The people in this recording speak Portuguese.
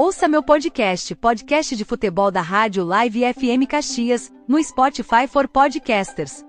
Ouça meu podcast, podcast de futebol da Rádio Live FM Caxias, no Spotify for Podcasters.